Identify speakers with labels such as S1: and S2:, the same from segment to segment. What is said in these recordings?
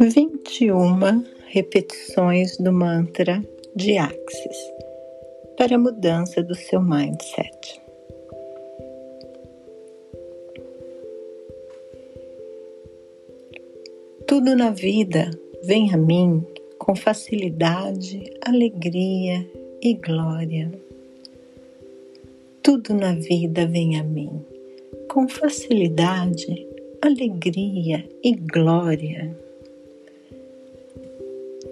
S1: 21 repetições do mantra de Axis para a mudança do seu mindset. Tudo na vida vem a mim com facilidade, alegria e glória. Tudo na vida vem a mim com facilidade, alegria e glória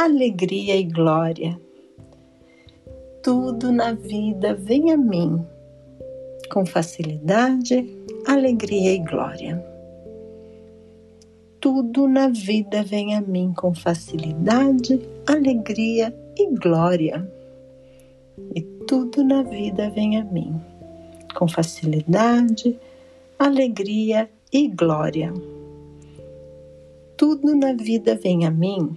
S1: alegria e glória. Tudo na vida vem a mim com facilidade, alegria e glória. Tudo na vida vem a mim com facilidade, alegria e glória. E tudo na vida vem a mim com facilidade, alegria e glória. Tudo na vida vem a mim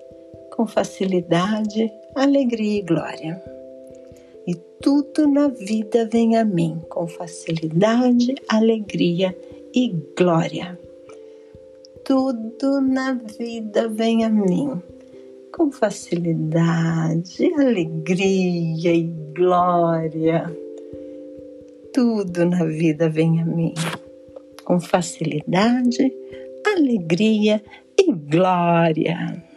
S1: com facilidade, alegria e glória. E tudo na vida vem a mim com facilidade, alegria e glória. Tudo na vida vem a mim com facilidade, alegria e glória. Tudo na vida vem a mim com facilidade, alegria e glória.